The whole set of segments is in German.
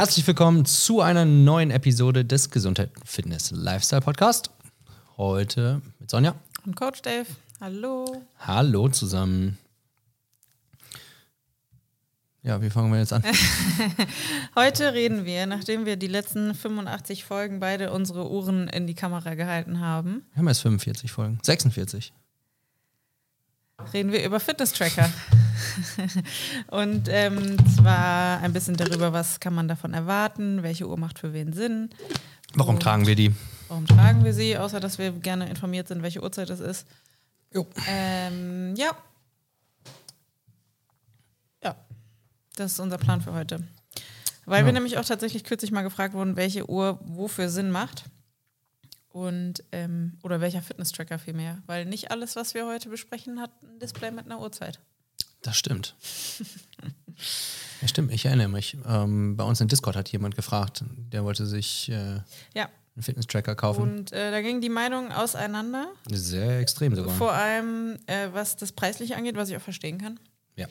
Herzlich willkommen zu einer neuen Episode des Gesundheit, Fitness, Lifestyle Podcast. Heute mit Sonja. Und Coach Dave. Hallo. Hallo zusammen. Ja, wie fangen wir jetzt an? Heute reden wir, nachdem wir die letzten 85 Folgen beide unsere Uhren in die Kamera gehalten haben. Wir haben jetzt 45 Folgen. 46. Reden wir über Fitness-Tracker. Und ähm, zwar ein bisschen darüber, was kann man davon erwarten, welche Uhr macht für wen Sinn. Warum Und tragen wir die? Warum tragen wir sie, außer dass wir gerne informiert sind, welche Uhrzeit es ist. Jo. Ähm, ja. Ja. Das ist unser Plan für heute. Weil Ja. wir nämlich auch tatsächlich kürzlich mal gefragt wurden, welche Uhr wofür Sinn macht. Und, ähm, oder welcher Fitness-Tracker vielmehr. Weil nicht alles, was wir heute besprechen, hat ein Display mit einer Uhrzeit. Das stimmt. Ja, stimmt, ich erinnere mich. Ähm, bei uns in Discord hat jemand gefragt, der wollte sich äh, Ja. einen Fitness-Tracker kaufen. Und äh, da gingen die Meinungen auseinander. Sehr extrem sogar. Vor allem, äh, was das Preisliche angeht, was ich auch verstehen kann. ja.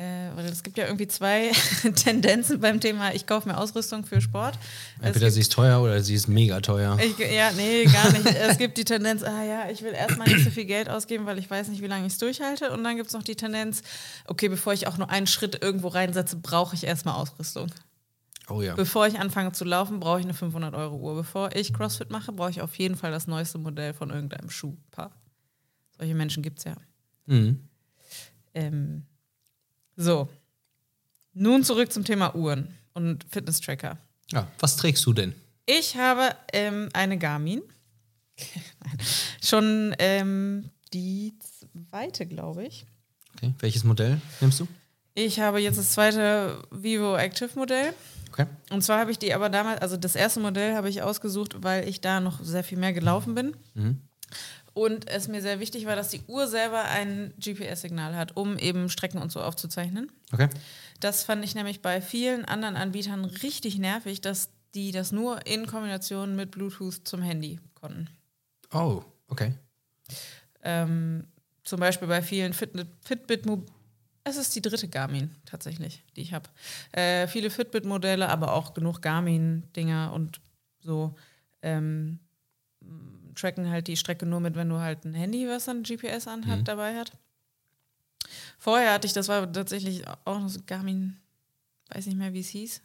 Äh, weil es gibt ja irgendwie zwei Tendenzen beim Thema, ich kaufe mir Ausrüstung für Sport. Entweder gibt, sie ist teuer oder sie ist mega teuer. ich, ja, nee, gar nicht. es gibt die Tendenz, ah ja, ich will erstmal nicht so viel Geld ausgeben, weil ich weiß nicht, wie lange ich es durchhalte. Und dann gibt es noch die Tendenz, okay, bevor ich auch nur einen Schritt irgendwo reinsetze, brauche ich erstmal Ausrüstung. Oh ja. Bevor ich anfange zu laufen, brauche ich eine 500-Euro-Uhr. Bevor ich CrossFit mache, brauche ich auf jeden Fall das neueste Modell von irgendeinem Schuhpaar. Solche Menschen gibt es ja. Mhm. Ähm, so. Nun zurück zum Thema Uhren und Fitness-Tracker. ja. Was trägst du denn? Ich habe ähm, eine Garmin. Schon ähm, die zweite, glaube ich. Okay. Welches Modell nimmst du? Ich habe jetzt das zweite Vivo Active Modell. Okay. Und zwar habe ich die aber damals, also das erste Modell habe ich ausgesucht, weil ich da noch sehr viel mehr gelaufen bin. Mhm. Und es mir sehr wichtig war, dass die Uhr selber ein GPS-Signal hat, um eben Strecken und so aufzuzeichnen. Okay. Das fand ich nämlich bei vielen anderen Anbietern richtig nervig, dass die das nur in Kombination mit Bluetooth zum Handy konnten. Oh, okay. Ähm, zum Beispiel bei vielen Fitbit, Fitbit es ist die dritte Garmin tatsächlich, die ich habe. Äh, viele Fitbit-Modelle, aber auch genug Garmin-Dinger und so ähm, tracken halt die Strecke nur mit, wenn du halt ein Handy, was dann GPS anhat, dabei hat. Vorher hatte ich, das war tatsächlich auch noch so Garmin, weiß nicht mehr, wie es hieß.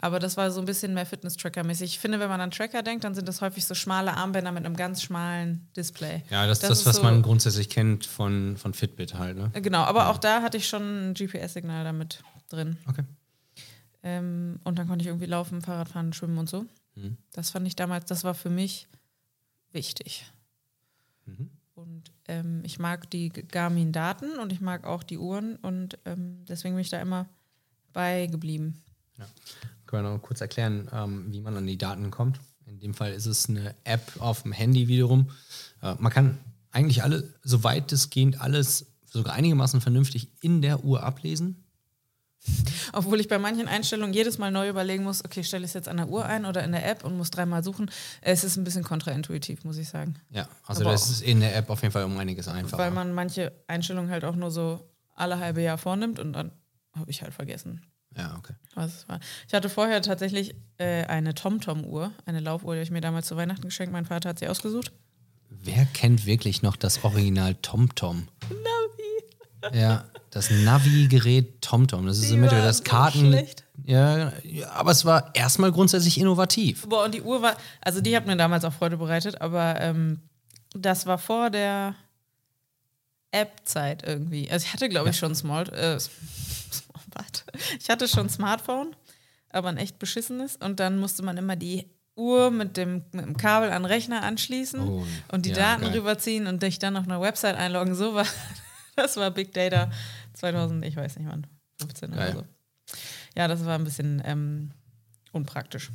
Aber das war so ein bisschen mehr Fitness-Tracker-mäßig. Ich finde, wenn man an Tracker denkt, dann sind das häufig so schmale Armbänder mit einem ganz schmalen Display. Ja, das ist Das das, ist was so- man grundsätzlich kennt von, von Fitbit halt, ne? Genau, aber auch da hatte ich schon ein GPS-Signal damit drin. Okay. Ähm, und dann konnte ich irgendwie laufen, Fahrrad fahren, schwimmen und so. Mhm. Das fand ich damals, das war für mich wichtig. Mhm. Und ähm, ich mag die Garmin-Daten und ich mag auch die Uhren und ähm, deswegen bin ich da immer bei geblieben. Können wir noch kurz erklären, ähm, wie man an die Daten kommt? In dem Fall ist es eine App auf dem Handy wiederum. Äh, man kann eigentlich alle, soweit es geht, alles sogar einigermaßen vernünftig in der Uhr ablesen. Obwohl ich bei manchen Einstellungen jedes Mal neu überlegen muss, okay, stelle ich es jetzt an der Uhr ein oder in der App und muss dreimal suchen. Es ist ein bisschen kontraintuitiv, muss ich sagen. Ja, also Aber das ist in der App auf jeden Fall um einiges einfacher. Weil man manche Einstellungen halt auch nur so alle halbe Jahr vornimmt und dann habe ich halt vergessen, ja, okay. was war. Ich hatte vorher tatsächlich äh, eine TomTom-Uhr, eine Laufuhr, die habe ich mir damals zu Weihnachten geschenkt. Mein Vater hat sie ausgesucht. Wer kennt wirklich noch das Original TomTom? Navi. Ja, das Navi-Gerät TomTom. Das ist Die war das Karten. schlecht. Ja, ja, aber es war erstmal grundsätzlich innovativ. Boah, und die Uhr war, also die hat mir damals auch Freude bereitet, aber ähm, das war vor der App-Zeit irgendwie. Also ich hatte, glaube ich, schon Small, äh, ich hatte schon Smartphone, aber ein echt beschissenes. Und dann musste man immer die Uhr mit dem, mit dem Kabel an den Rechner anschließen Oh, und die ja, Daten geil. rüberziehen und dich dann auf einer Website einloggen. So war, das war Big Data 2000, ich weiß nicht wann, 15 Geil. oder so. Ja, das war ein bisschen ähm, unpraktisch.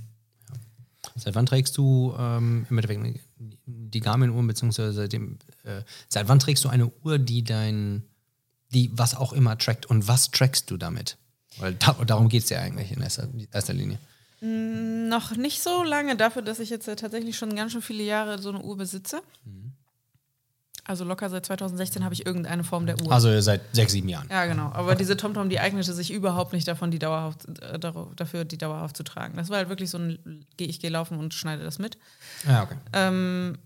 Seit wann trägst du ähm, im Endeffekt die Garmin-Uhr, beziehungsweise seitdem, äh, seit wann trägst du eine Uhr, die dein, die was auch immer trackt und was trackst du damit? Weil da, darum geht es ja eigentlich in erster, erster Linie. Noch nicht so lange dafür, dass ich jetzt äh, tatsächlich schon ganz schön viele Jahre so eine Uhr besitze. Also locker seit 2016 habe ich irgendeine Form der Uhr. Also seit sechs, sieben Jahren. Ja, genau. Aber diese TomTom, die eignete sich überhaupt nicht davon, die dauerhaft, äh, dafür, die dauerhaft zu tragen. Das war halt wirklich so ein, ich gehe laufen und schneide das mit. Ja, okay. Ähm,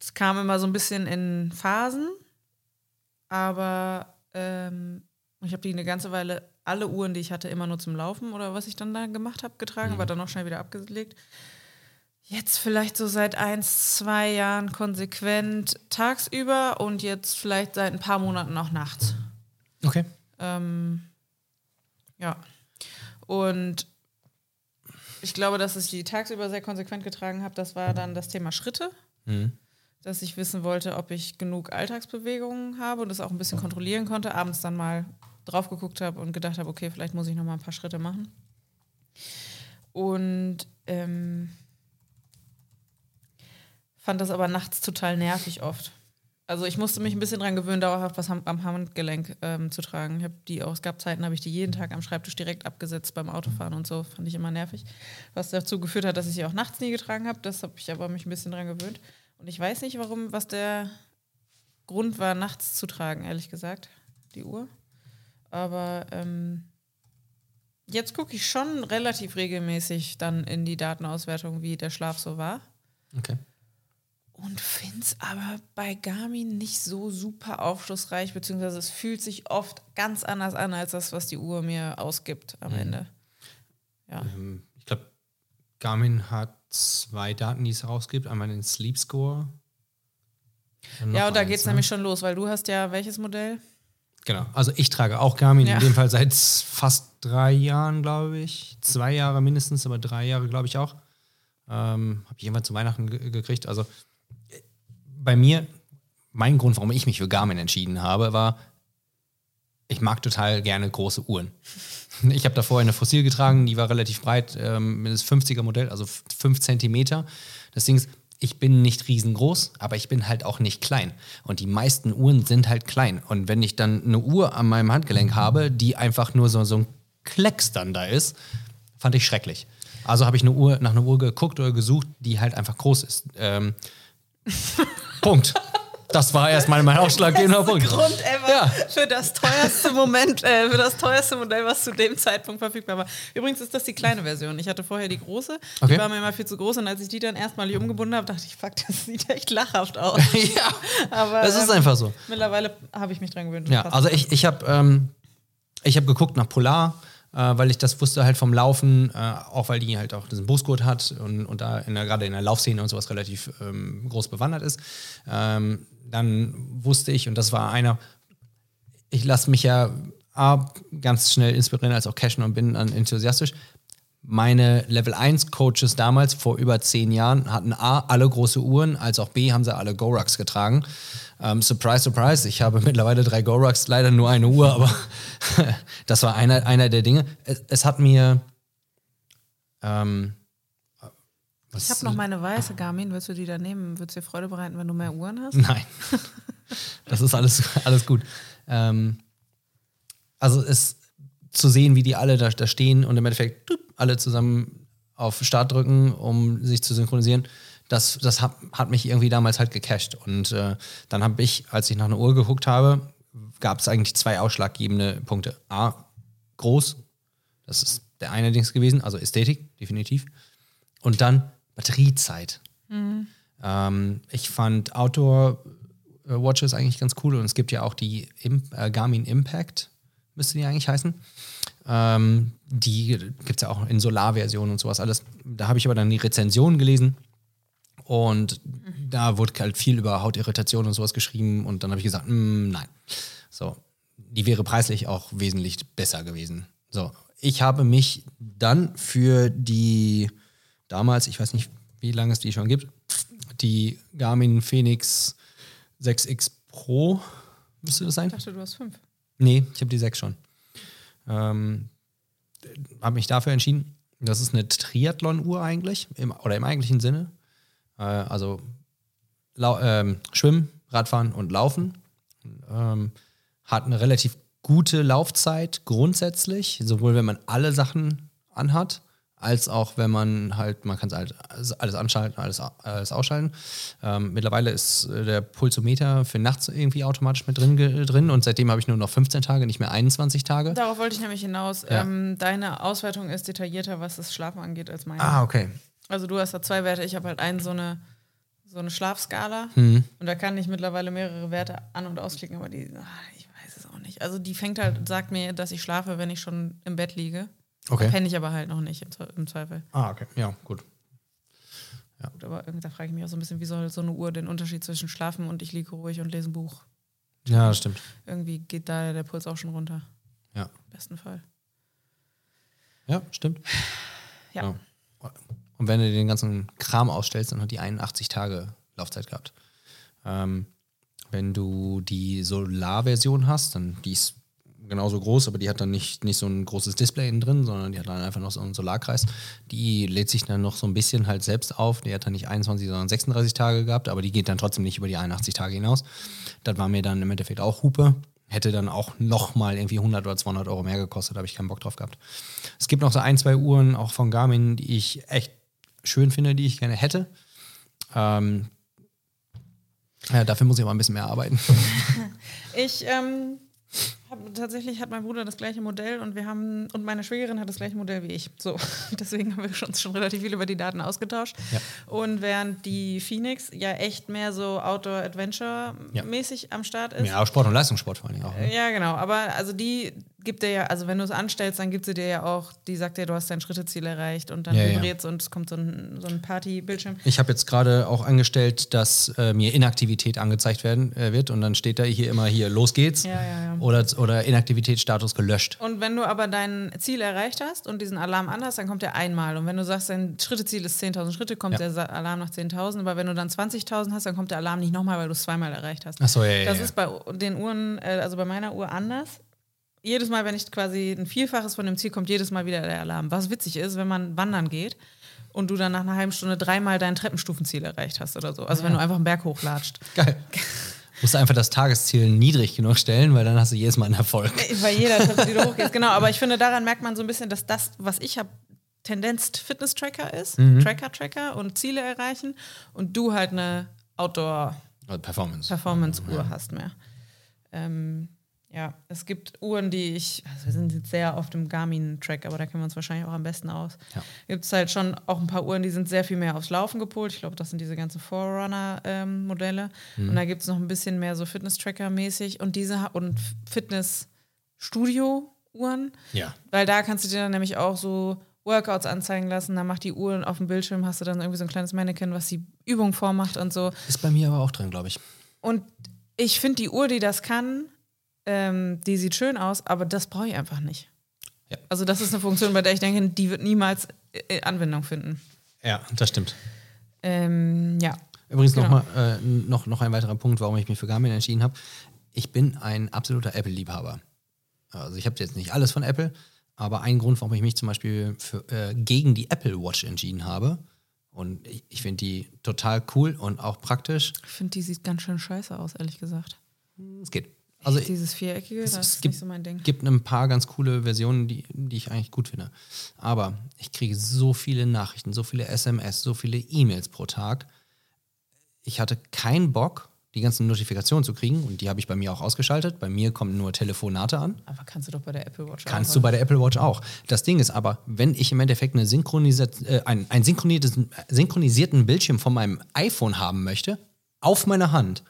es kam immer so ein bisschen in Phasen, aber ähm, ich habe die eine ganze Weile, alle Uhren, die ich hatte, immer nur zum Laufen oder was ich dann da gemacht habe, getragen, mhm. war dann auch schnell wieder abgelegt. Jetzt vielleicht so seit eins, zwei Jahren konsequent tagsüber und jetzt vielleicht seit ein paar Monaten auch nachts. Okay. Ähm, ja. Und ich glaube, dass ich die tagsüber sehr konsequent getragen habe, das war dann das Thema Schritte. Mhm. Dass ich wissen wollte, ob ich genug Alltagsbewegungen habe und das auch ein bisschen kontrollieren konnte. Abends dann mal drauf geguckt habe und gedacht habe, okay, vielleicht muss ich noch mal ein paar Schritte machen. Und ähm, fand das aber nachts total nervig oft. Also ich musste mich ein bisschen dran gewöhnen, dauerhaft was am Handgelenk ähm, zu tragen. Ich habe die auch, es gab Zeiten, habe ich die jeden Tag am Schreibtisch direkt abgesetzt beim Autofahren und so. Fand ich immer nervig. Was dazu geführt hat, dass ich sie auch nachts nie getragen habe. Das habe ich aber mich ein bisschen dran gewöhnt. Und ich weiß nicht, warum, was der Grund war, nachts zu tragen, ehrlich gesagt, die Uhr. Aber ähm, jetzt gucke ich schon relativ regelmäßig dann in die Datenauswertung, wie der Schlaf so war. Okay und finde es aber bei Garmin nicht so super aufschlussreich, beziehungsweise es fühlt sich oft ganz anders an als das, was die Uhr mir ausgibt am mhm. Ende. Ja. Ähm, ich glaube, Garmin hat zwei Daten, die es herausgibt. Einmal den Sleep Score. Und ja, und da geht es ne? nämlich schon los, weil du hast ja welches Modell? Genau, also ich trage auch Garmin, ja. in dem Fall seit fast drei Jahren, glaube ich. Zwei Jahre mindestens, aber drei Jahre, glaube ich, auch. Ähm, Habe ich irgendwann zu Weihnachten gekriegt. Also bei mir, mein Grund, warum ich mich für Garmin entschieden habe, war, ich mag total gerne große Uhren. Ich habe da vorher eine Fossil getragen, die war relativ breit, ähm, das 50er Modell, also 5 Zentimeter. Das Ding ist, ich bin nicht riesengroß, aber ich bin halt auch nicht klein. Und die meisten Uhren sind halt klein. Und wenn ich dann eine Uhr an meinem Handgelenk habe, die einfach nur so, so ein Klecks dann da ist, fand ich schrecklich. Also habe ich eine Uhr, nach einer Uhr geguckt oder gesucht, die halt einfach groß ist. Ähm, Punkt. Das war erstmal mein ausschlaggebender Punkt. Grund ever ja. für das teuerste Moment, äh, für das teuerste Modell, was zu dem Zeitpunkt verfügbar war. Übrigens ist das die kleine Version. Ich hatte vorher die große, okay. die war mir immer viel zu groß und als ich die dann erstmalig umgebunden habe, dachte ich, fuck, das sieht echt lachhaft aus. ja, aber das ist ähm, einfach so. Mittlerweile habe ich mich dran gewöhnt. Ja, also ich, ich habe ähm, hab geguckt nach Polar weil ich das wusste halt vom Laufen, äh, auch weil die halt auch diesen Busgurt hat und, und da in der, gerade in der Laufszene und sowas relativ ähm, groß bewandert ist. Ähm, dann wusste ich, und das war einer, ich lasse mich ja A, ganz schnell inspirieren, als auch cashen und bin dann enthusiastisch. Meine Level 1 Coaches damals, vor über zehn Jahren, hatten A, alle große Uhren, als auch B, haben sie alle Gorucks getragen. Ähm, surprise, surprise, ich habe mittlerweile drei Gorucks, leider nur eine Uhr, aber das war einer, einer der Dinge. Es, es hat mir. Ähm, was, ich habe noch meine weiße Garmin. Willst du die da nehmen? Würdest dir Freude bereiten, wenn du mehr Uhren hast? Nein. das ist alles, alles gut. Ähm, also es zu sehen, wie die alle da, da stehen und im Endeffekt alle zusammen auf Start drücken, um sich zu synchronisieren das, das hat, hat mich irgendwie damals halt gecached. Und äh, dann habe ich, als ich nach einer Uhr geguckt habe, gab es eigentlich zwei ausschlaggebende Punkte. A, groß, das ist der eine Dings gewesen, also Ästhetik, definitiv. Und dann Batteriezeit. Mhm. Ähm, ich fand Outdoor-Watches eigentlich ganz cool und es gibt ja auch die Im äh, Garmin Impact, müsste die eigentlich heißen. Ähm, die gibt es ja auch in Solarversion und sowas alles. Da habe ich aber dann die Rezension gelesen und mhm. da wurde halt viel über Hautirritation und sowas geschrieben. Und dann habe ich gesagt, mm, nein. So, die wäre preislich auch wesentlich besser gewesen. So, ich habe mich dann für die damals, ich weiß nicht, wie lange es die schon gibt, die Garmin Phoenix 6X Pro, müsste das sein? Ich dachte, du hast fünf. Nee, ich habe die 6 schon. Ähm, habe mich dafür entschieden. Das ist eine Triathlon-Uhr eigentlich, im, oder im eigentlichen Sinne. Äh, also ähm, Schwimmen, Radfahren und Laufen. Ähm, hat eine relativ gute Laufzeit grundsätzlich, sowohl wenn man alle Sachen anhat, als auch wenn man halt, man kann es halt alles anschalten, alles, alles ausschalten. Ähm, mittlerweile ist äh, der Pulsometer für nachts irgendwie automatisch mit drin, drin und seitdem habe ich nur noch 15 Tage, nicht mehr 21 Tage. Darauf wollte ich nämlich hinaus. Ja. Ähm, deine Auswertung ist detaillierter, was das Schlafen angeht, als meine. Ah, okay. Also du hast da zwei Werte, ich habe halt einen so eine, so eine Schlafskala Mhm. und da kann ich mittlerweile mehrere Werte an- und ausklicken, aber die, ah, ich weiß es auch nicht. Also die fängt halt, sagt mir, dass ich schlafe, wenn ich schon im Bett liege. Okay. Penne ich aber halt noch nicht im, Zwe- im Zweifel. Ah, okay. Ja, gut. Gut, aber irgendwie, da frage ich mich auch so ein bisschen, wie soll so eine Uhr den Unterschied zwischen schlafen und ich liege ruhig und lese ein Buch? Ja, das stimmt. Irgendwie geht da der Puls auch schon runter. Ja. Im besten Fall. Ja, stimmt. Ja. Ja. Und wenn du den ganzen Kram ausstellst, dann hat die 81 Tage Laufzeit gehabt. Ähm, wenn du die Solar-Version hast, dann die ist genauso groß, aber die hat dann nicht, nicht so ein großes Display innen drin, sondern die hat dann einfach noch so einen Solarkreis. Die lädt sich dann noch so ein bisschen halt selbst auf. Die hat dann nicht 21, sondern 36 Tage gehabt, aber die geht dann trotzdem nicht über die 81 Tage hinaus. Das war mir dann im Endeffekt auch Hupe. Hätte dann auch nochmal irgendwie 100 oder 200 Euro mehr gekostet, habe ich keinen Bock drauf gehabt. Es gibt noch so ein, zwei Uhren, auch von Garmin, die ich echt schön finde, die ich gerne hätte. Ähm, ja, dafür muss ich aber ein bisschen mehr arbeiten. Ich ähm, hab, tatsächlich hat mein Bruder das gleiche Modell und wir haben und meine Schwägerin hat das gleiche Modell wie ich. So, deswegen haben wir schon, schon relativ viel über die Daten ausgetauscht. Ja. Und während die Phoenix ja echt mehr so Outdoor-Adventure-mäßig am Start ist. Ja, Sport und Leistungssport vor allem auch. Ne? Ja, genau. Aber also die gibt dir ja, also wenn du es anstellst, dann gibt sie dir ja auch, die sagt dir, du hast dein Schritteziel erreicht und dann Ja, ja. vibriert und es kommt so ein, so ein Party-Bildschirm. Ich habe jetzt gerade auch angestellt, dass äh, mir Inaktivität angezeigt werden äh, wird und dann steht da hier immer hier, los geht's. Ja, ja, ja. Oder, oder Inaktivitätsstatus gelöscht. Und wenn du aber dein Ziel erreicht hast und diesen Alarm an hast, dann kommt der einmal. Und wenn du sagst, dein Schritteziel ist 10.000 Schritte, kommt Ja. der Alarm nach 10.000. Aber wenn du dann 20.000 hast, dann kommt der Alarm nicht nochmal, weil du es zweimal erreicht hast. Achso, ja, ja. Das ja. ist bei den Uhren, äh, also bei meiner Uhr anders. Jedes Mal, wenn ich quasi ein Vielfaches von dem Ziel kommt, jedes Mal wieder der Alarm. Was witzig ist, wenn man wandern geht und du dann nach einer halben Stunde dreimal dein Treppenstufenziel erreicht hast oder so. Also wenn du einfach einen Berg hochlatscht. Geil. Musst du einfach das Tagesziel niedrig genug stellen, weil dann hast du jedes Mal einen Erfolg. Weil jeder die du hochgehst. Genau, aber ich finde, daran merkt man so ein bisschen, dass das, was ich habe, Tendenz Fitness-Tracker ist. Mhm. Tracker-Tracker und Ziele erreichen. Und du halt eine Performance. Outdoor-Performance-Uhr hast mehr. Ähm, ja, es gibt Uhren, die ich, also wir sind jetzt sehr auf dem Garmin-Track, aber da kennen wir uns wahrscheinlich auch am besten aus. Ja. Gibt es halt schon auch ein paar Uhren, die sind sehr viel mehr aufs Laufen gepolt. Ich glaube, das sind diese ganzen Forerunner-Modelle. Mhm. Und da gibt es noch ein bisschen mehr so Fitness-Tracker-mäßig und diese und Fitness-Studio-Uhren. Ja. Weil da kannst du dir dann nämlich auch so Workouts anzeigen lassen, dann macht die Uhr auf dem Bildschirm, hast du dann irgendwie so ein kleines Mannequin, was die Übung vormacht und so. Ist bei mir aber auch drin, glaube ich. Und ich finde die Uhr, die das kann, ähm, die sieht schön aus, aber das brauche ich einfach nicht. Ja. Also das ist eine Funktion, bei der ich denke, die wird niemals äh, Anwendung finden. Ja, das stimmt. Ähm, ja. Übrigens Genau. noch, mal, äh, noch, noch ein weiterer Punkt, warum ich mich für Garmin entschieden habe. Ich bin ein absoluter Apple-Liebhaber. Also ich habe jetzt nicht alles von Apple, aber ein Grund, warum ich mich zum Beispiel für, äh, gegen die Apple Watch entschieden habe. Und ich, ich finde die total cool und auch praktisch. Ich finde, die sieht ganz schön scheiße aus, ehrlich gesagt. Es geht. Also Dieses Viereckige, es, das es ist gibt, nicht so mein Ding. gibt ein paar ganz coole Versionen, die, die ich eigentlich gut finde. Aber ich kriege so viele Nachrichten, so viele SMS, so viele E-Mails pro Tag. Ich hatte keinen Bock, die ganzen Notifikationen zu kriegen und die habe ich bei mir auch ausgeschaltet. Bei mir kommen nur Telefonate an. Aber kannst du doch bei der Apple Watch Kannst auch, du oder? bei der Apple Watch auch. Das Ding ist aber, wenn ich im Endeffekt eine synchronisiert, äh, ein, ein synchronisiertes, synchronisierten Bildschirm von meinem iPhone haben möchte, auf meiner Hand,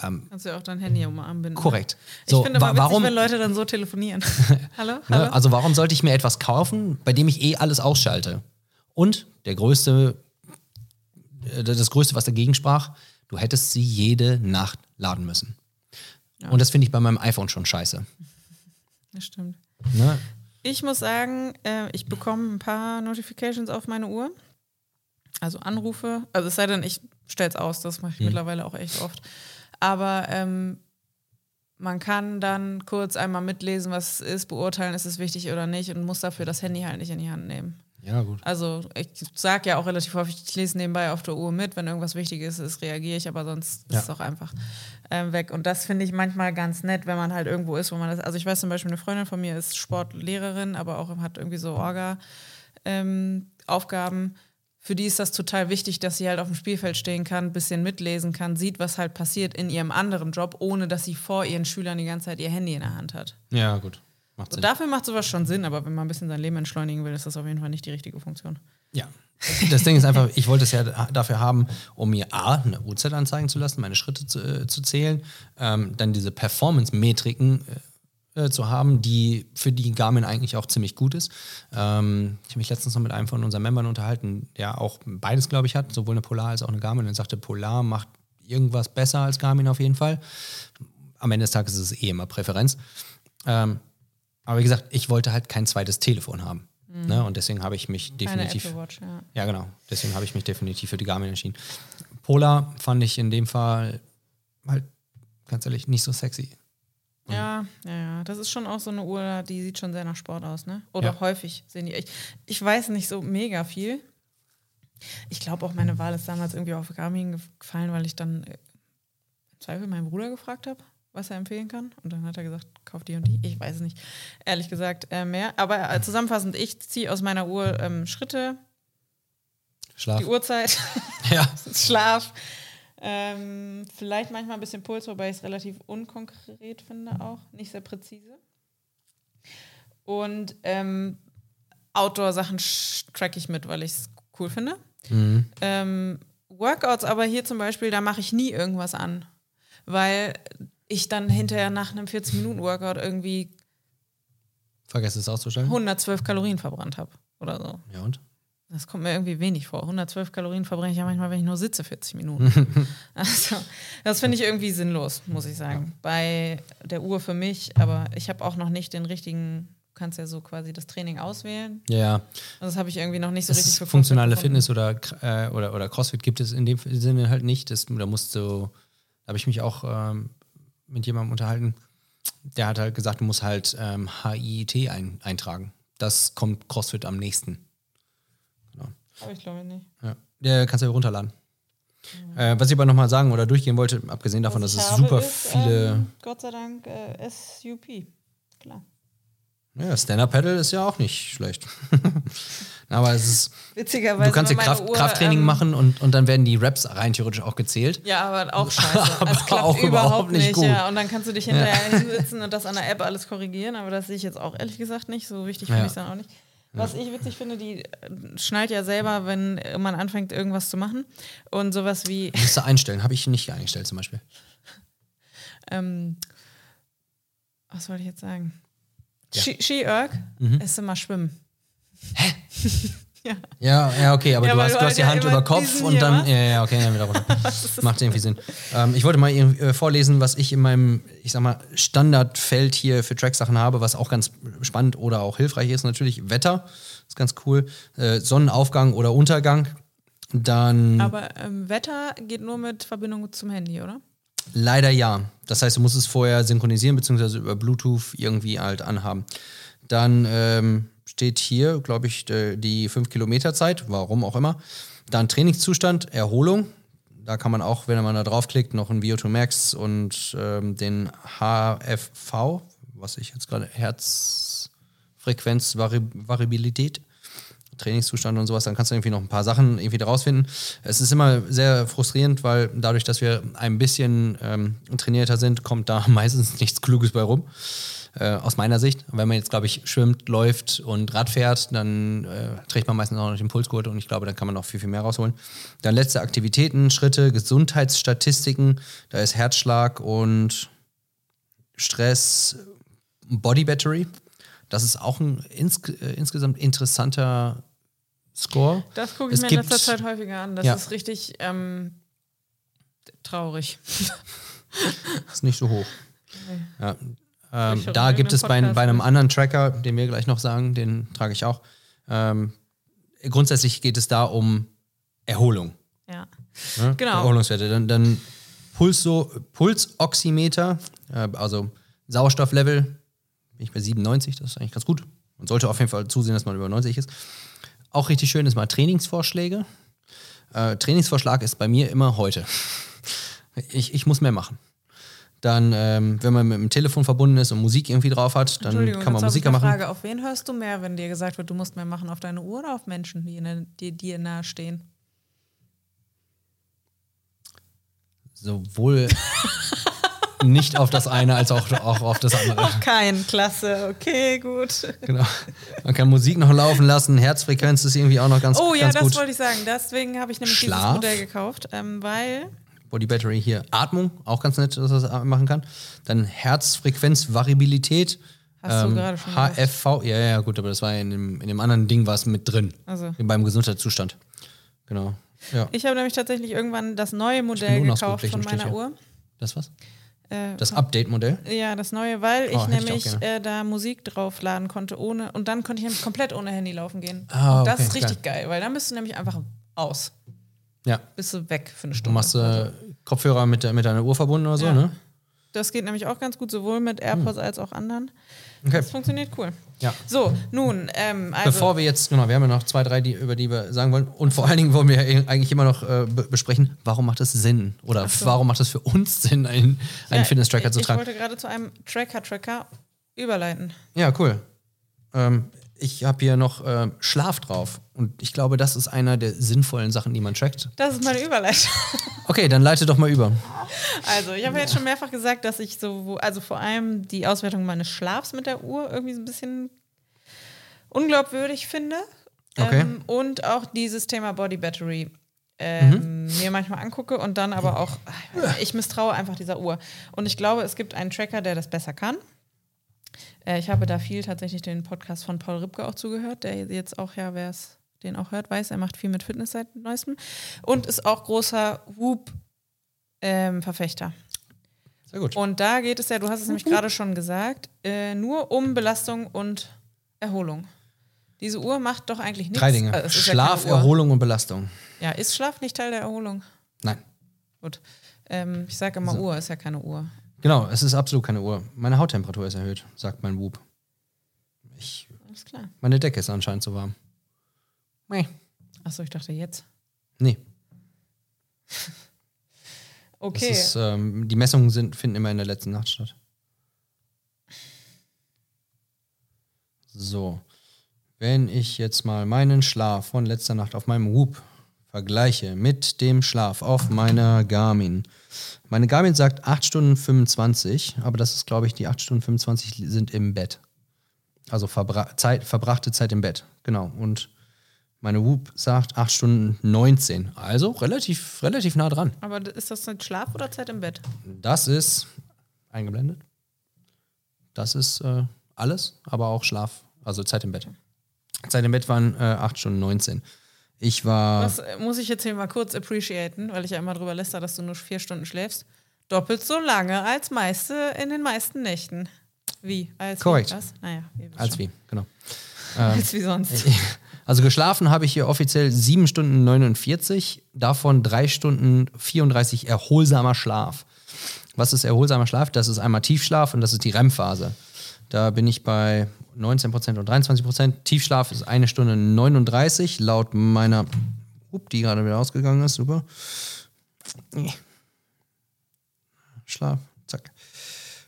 Kannst du ja auch dein Handy um anbinden. korrekt. Ich So, finde aber wa- witzig, warum, wenn Leute dann so telefonieren. Hallo? Ne? Hallo? Also warum sollte ich mir etwas kaufen, bei dem ich eh alles ausschalte? Und der größte, äh, das größte, was dagegen sprach, du hättest sie jede Nacht laden müssen. Und das finde ich bei meinem iPhone schon scheiße. Das stimmt. Ne? Ich muss sagen, äh, ich bekomme ein paar Notifications auf meine Uhr. Also Anrufe. Also es sei denn, ich stelle es aus, das mache ich mittlerweile auch echt oft. Aber ähm, man kann dann kurz einmal mitlesen, was es ist, beurteilen, ist es wichtig oder nicht und muss dafür das Handy halt nicht in die Hand nehmen. Ja, gut. Also ich sage ja auch relativ häufig, ich lese nebenbei auf der Uhr mit, wenn irgendwas wichtig ist, ist reagiere ich, aber sonst Ja. ist es auch einfach ähm, weg. Und das finde ich manchmal ganz nett, wenn man halt irgendwo ist, wo man das, also ich weiß zum Beispiel, eine Freundin von mir ist Sportlehrerin, aber auch hat irgendwie so Orga-Aufgaben. Für die ist das total wichtig, dass sie halt auf dem Spielfeld stehen kann, ein bisschen mitlesen kann, sieht, was halt passiert in ihrem anderen Job, ohne dass sie vor ihren Schülern die ganze Zeit ihr Handy in der Hand hat. Ja, gut. Macht So, Sinn. dafür macht sowas schon Sinn, aber wenn man ein bisschen sein Leben entschleunigen will, ist das auf jeden Fall nicht die richtige Funktion. Ja. Das Ding ist einfach, ich wollte es ja dafür haben, um mir A, eine Uhrzeit anzeigen zu lassen, meine Schritte zu, äh, zu zählen, ähm, dann diese Performance-Metriken äh, zu haben, die für die Garmin eigentlich auch ziemlich gut ist. Ähm, ich habe mich letztens noch mit einem von unseren Membern unterhalten, der auch beides, glaube ich, hat, sowohl eine Polar als auch eine Garmin. Und er sagte, Polar macht irgendwas besser als Garmin auf jeden Fall. Am Ende des Tages ist es eh immer Präferenz. Ähm, aber wie gesagt, ich wollte halt kein zweites Telefon haben. Ne? Und deswegen habe ich mich Mhm. Keine definitiv. Watch, ja. Ja, genau. Deswegen habe ich mich definitiv für die Garmin entschieden. Polar fand ich in dem Fall halt ganz ehrlich nicht so sexy. Ja, ja, ja. Das ist schon auch so eine Uhr, die sieht schon sehr nach Sport aus, ne? Oder Ja. häufig sehen die. Ich, ich weiß nicht so mega viel. Ich glaube auch, meine Wahl ist damals irgendwie auf Garmin gef- gefallen, weil ich dann äh, im Zweifel meinen Bruder gefragt habe, was er empfehlen kann. Und dann hat er gesagt, kauf die und die. Ich weiß es nicht. Ehrlich gesagt, äh, mehr. Aber äh, zusammenfassend, ich ziehe aus meiner Uhr ähm, Schritte, Schlaf. die Uhrzeit, Ja. Schlaf. Ähm, vielleicht manchmal ein bisschen Puls, wobei ich es relativ unkonkret finde auch, nicht sehr präzise. Und ähm, Outdoor-Sachen track ich mit, weil ich es cool finde. Mhm. Ähm, Workouts aber hier zum Beispiel, da mache ich nie irgendwas an, weil ich dann hinterher nach einem 40-Minuten-Workout irgendwie Vergesst es auszuschalten. 112 Kalorien verbrannt habe oder so. Ja und? Das kommt mir irgendwie wenig vor. 112 Kalorien verbrenne ich ja manchmal, wenn ich nur sitze 40 Minuten. also, das finde ich irgendwie sinnlos, muss ich sagen. Bei der Uhr für mich, aber ich habe auch noch nicht den richtigen, du kannst ja so quasi das Training auswählen. Ja, Und das habe ich irgendwie noch nicht so das richtig für funktionale. Fitness oder, äh, oder, oder CrossFit gibt es in dem Sinne halt nicht. Das, da musst du, da habe ich mich auch ähm, mit jemandem unterhalten, der hat halt gesagt, du musst halt ähm, HIIT ein, eintragen. Das kommt CrossFit am nächsten. Aber ich glaube nicht. Ja. Der kannst du ja runterladen. Äh, was ich aber nochmal sagen oder durchgehen wollte, abgesehen davon, Was dass es super ist, viele. Ähm, Gott sei Dank äh, SUP. Klar. ja, Stand-Up-Paddle ist ja auch nicht schlecht. aber es ist. Witzigerweise. Du kannst ja Kraft, Uhr, Krafttraining ähm, machen und, und dann werden die Raps rein theoretisch auch gezählt. Ja, aber auch scheiße. Aber es klappt auch überhaupt nicht gut. Ja. Und dann kannst du dich hinterher hinsetzen und das an der App alles korrigieren, aber das sehe ich jetzt auch ehrlich gesagt nicht. So wichtig finde Ja. ich es dann auch nicht. Was ich witzig finde, die äh, schnallt ja selber, wenn man anfängt, irgendwas zu machen. Und sowas wie, Musst du einstellen. Habe ich nicht eingestellt zum Beispiel. ähm, was wollte ich jetzt sagen? Ja. Ski- Ski-Erg Mhm. ist immer Schwimmen. Ja, ja, okay, aber Ja, du hast, du halt hast die ja Hand über Kopf und dann. Ja, ja, okay, dann wieder runter. Macht irgendwie Sinn. Ähm, ich wollte mal äh, vorlesen, was ich in meinem, ich sag mal, Standardfeld hier für Tracksachen habe, was auch ganz spannend oder auch hilfreich ist. Natürlich Wetter, ist ganz cool. Äh, Sonnenaufgang oder Untergang. Dann Aber ähm, Wetter geht nur mit Verbindung zum Handy, oder? leider ja. Das heißt, du musst es vorher synchronisieren, beziehungsweise über Bluetooth irgendwie halt anhaben. Dann ähm, steht hier, glaube ich, de- die 5 Kilometer Zeit, warum auch immer. Dann Trainingszustand, Erholung. Da kann man auch, wenn man da draufklickt, noch ein VO2 Max und ähm, den HFV, was ich jetzt gerade, Herzfrequenzvariabilität, Trainingszustand und sowas, dann kannst du irgendwie noch ein paar Sachen irgendwie daraus finden. Es ist immer sehr frustrierend, weil dadurch, dass wir ein bisschen ähm, trainierter sind, kommt da meistens nichts Kluges bei rum. Äh, aus meiner Sicht. Wenn man jetzt, glaube ich, schwimmt, läuft und Rad fährt, dann äh, trägt man meistens auch noch den Pulsgurt und ich glaube, dann kann man noch viel, viel mehr rausholen. Dann letzte Aktivitäten, Schritte, Gesundheitsstatistiken, da ist Herzschlag und Stress, Body Battery. Das ist auch ein ins, äh, insgesamt interessanter Score. Das gucke ich Es mir in letzter Zeit häufiger an. Das Ja. ist richtig ähm, traurig. Ist nicht so hoch. Ja. Ähm, da gibt es bei, bei einem anderen Tracker, den wir gleich noch sagen, den trage ich auch. Ähm, grundsätzlich geht es da um Erholung. Ja. Ne? Genau. Erholungswerte. Dann, dann Pulso, Pulsoximeter, äh, also Sauerstofflevel, bin ich bei 97, das ist eigentlich ganz gut. Man sollte auf jeden Fall zusehen, dass man über 90 ist. auch richtig schön ist mal Trainingsvorschläge. Äh, Trainingsvorschlag ist bei mir immer heute. Ich, ich muss mehr machen. Dann, ähm, wenn man mit dem Telefon verbunden ist und Musik irgendwie drauf hat, dann kann man jetzt habe Musik ich eine machen. Frage, auf wen hörst du mehr, wenn dir gesagt wird, du musst mehr machen, auf deine Uhr oder auf Menschen, die in, die dir nahe stehen? Sowohl nicht auf das eine als auch, auch auf das andere. Kein, klasse, okay, gut. Genau. Man kann Musik noch laufen lassen, Herzfrequenz ist irgendwie auch noch ganz, Oh ja, das gut. wollte ich sagen. Deswegen habe ich nämlich Schlaf? dieses Modell gekauft, ähm, weil Body Battery hier. Atmung, auch ganz nett, dass das machen kann. Dann Herzfrequenzvariabilität. Hast du gerade schon gesagt. HFV, ja, ja, gut, aber das war ja in dem, in dem anderen Ding war es mit drin. Also. Beim Gesundheitszustand. Genau. Ja. ich habe nämlich tatsächlich irgendwann das neue Modell gekauft von meiner. Uhr. Das was? Äh, Das Update-Modell. ja, das neue, weil ich Oh, ich nämlich gerne. äh, da Musik draufladen konnte ohne und dann konnte ich nämlich komplett ohne Handy laufen gehen. Ah, und das okay, ist richtig geil. weil dann bist du nämlich einfach aus. Ja. Bist du weg für eine Du Stunde. machst Also, äh, Kopfhörer mit, mit deiner Uhr verbunden oder so, Ja. ne? das geht nämlich auch ganz gut, sowohl mit AirPods als auch anderen. Okay. Das funktioniert cool. Ja. So, nun, ähm, also. Bevor wir jetzt, genau, wir haben ja noch zwei, drei, die, über die wir sagen wollen. Und vor allen Dingen wollen wir ja eigentlich immer noch äh, be- besprechen, warum macht es Sinn? Oder so. warum macht es für uns Sinn, einen, einen Ja, Fitness-Tracker zu tragen? Ich wollte gerade zu einem Tracker-Tracker überleiten. Ja, cool. Ähm, ich habe hier noch ähm, Schlaf drauf. Und ich glaube, das ist einer der sinnvollen Sachen, die man trackt. Das ist meine Überleitung. Okay, dann leite doch mal über. Also, ich habe ja jetzt schon mehrfach gesagt, dass ich so, also vor allem die Auswertung meines Schlafs mit der Uhr irgendwie so ein bisschen unglaubwürdig finde. Okay. Ähm, und auch dieses Thema Body Battery ähm, mir manchmal angucke und dann aber auch, ich misstraue einfach dieser Uhr. Und ich glaube, es gibt einen Tracker, der das besser kann. Äh, ich habe da viel tatsächlich den Podcast von Paul Ripke auch zugehört, der jetzt auch ja, wer es den auch hört, weiß, er macht viel mit Fitness seit neuestem und ist auch großer Whoop-Verfechter. Sehr gut. Und da geht es ja, du hast es nämlich gerade schon gesagt, äh, nur um Belastung und Erholung. Diese Uhr macht doch eigentlich nichts. Drei Dinge. ja Schlaf, Uhr. Erholung und Belastung. Ja, ist Schlaf nicht Teil der Erholung? Nein. Gut. Ähm, ich sage immer Uhr, ist ja keine Uhr. Genau, es ist absolut keine Uhr. Meine Hauttemperatur ist erhöht, sagt mein Whoop. Ich, Alles klar. meine Decke ist anscheinend zu warm. Nee. Achso, ich dachte jetzt. Nee. Okay. Das ist, ähm, die Messungen sind, finden immer in der letzten Nacht statt. So. Wenn ich jetzt mal meinen Schlaf von letzter Nacht auf meinem Whoop vergleiche mit dem Schlaf auf meiner Garmin. Meine Garmin sagt 8 Stunden 25, aber das ist, glaube ich, die 8 Stunden 25 sind im Bett. Also verbra Zeit, verbrachte Zeit im Bett. Genau. Und meine Whoop sagt 8 Stunden 19. Also relativ, relativ nah dran. Aber ist das mit Schlaf oder Zeit im Bett? Das ist eingeblendet. Das ist äh, alles, aber auch Schlaf, also Zeit im Bett. Zeit im Bett waren äh, 8 Stunden 19. Ich war. Das äh, muss ich jetzt hier mal kurz appreciaten, weil ich ja immer drüber läster, dass du nur vier Stunden schläfst. Doppelt so lange als meiste in den meisten Nächten. Wie? Als Korrekt. Wie? Was? Naja, Als schon. wie, genau. Als wie sonst. Also geschlafen habe ich hier offiziell 7 Stunden 49, davon 3 Stunden 34 erholsamer Schlaf. Was ist erholsamer Schlaf? Das ist einmal Tiefschlaf und das ist die REM-Phase. Da bin ich bei 19% und 23%. Tiefschlaf ist eine Stunde 39, laut meiner, up, die gerade wieder ausgegangen ist, super. Schlaf, zack.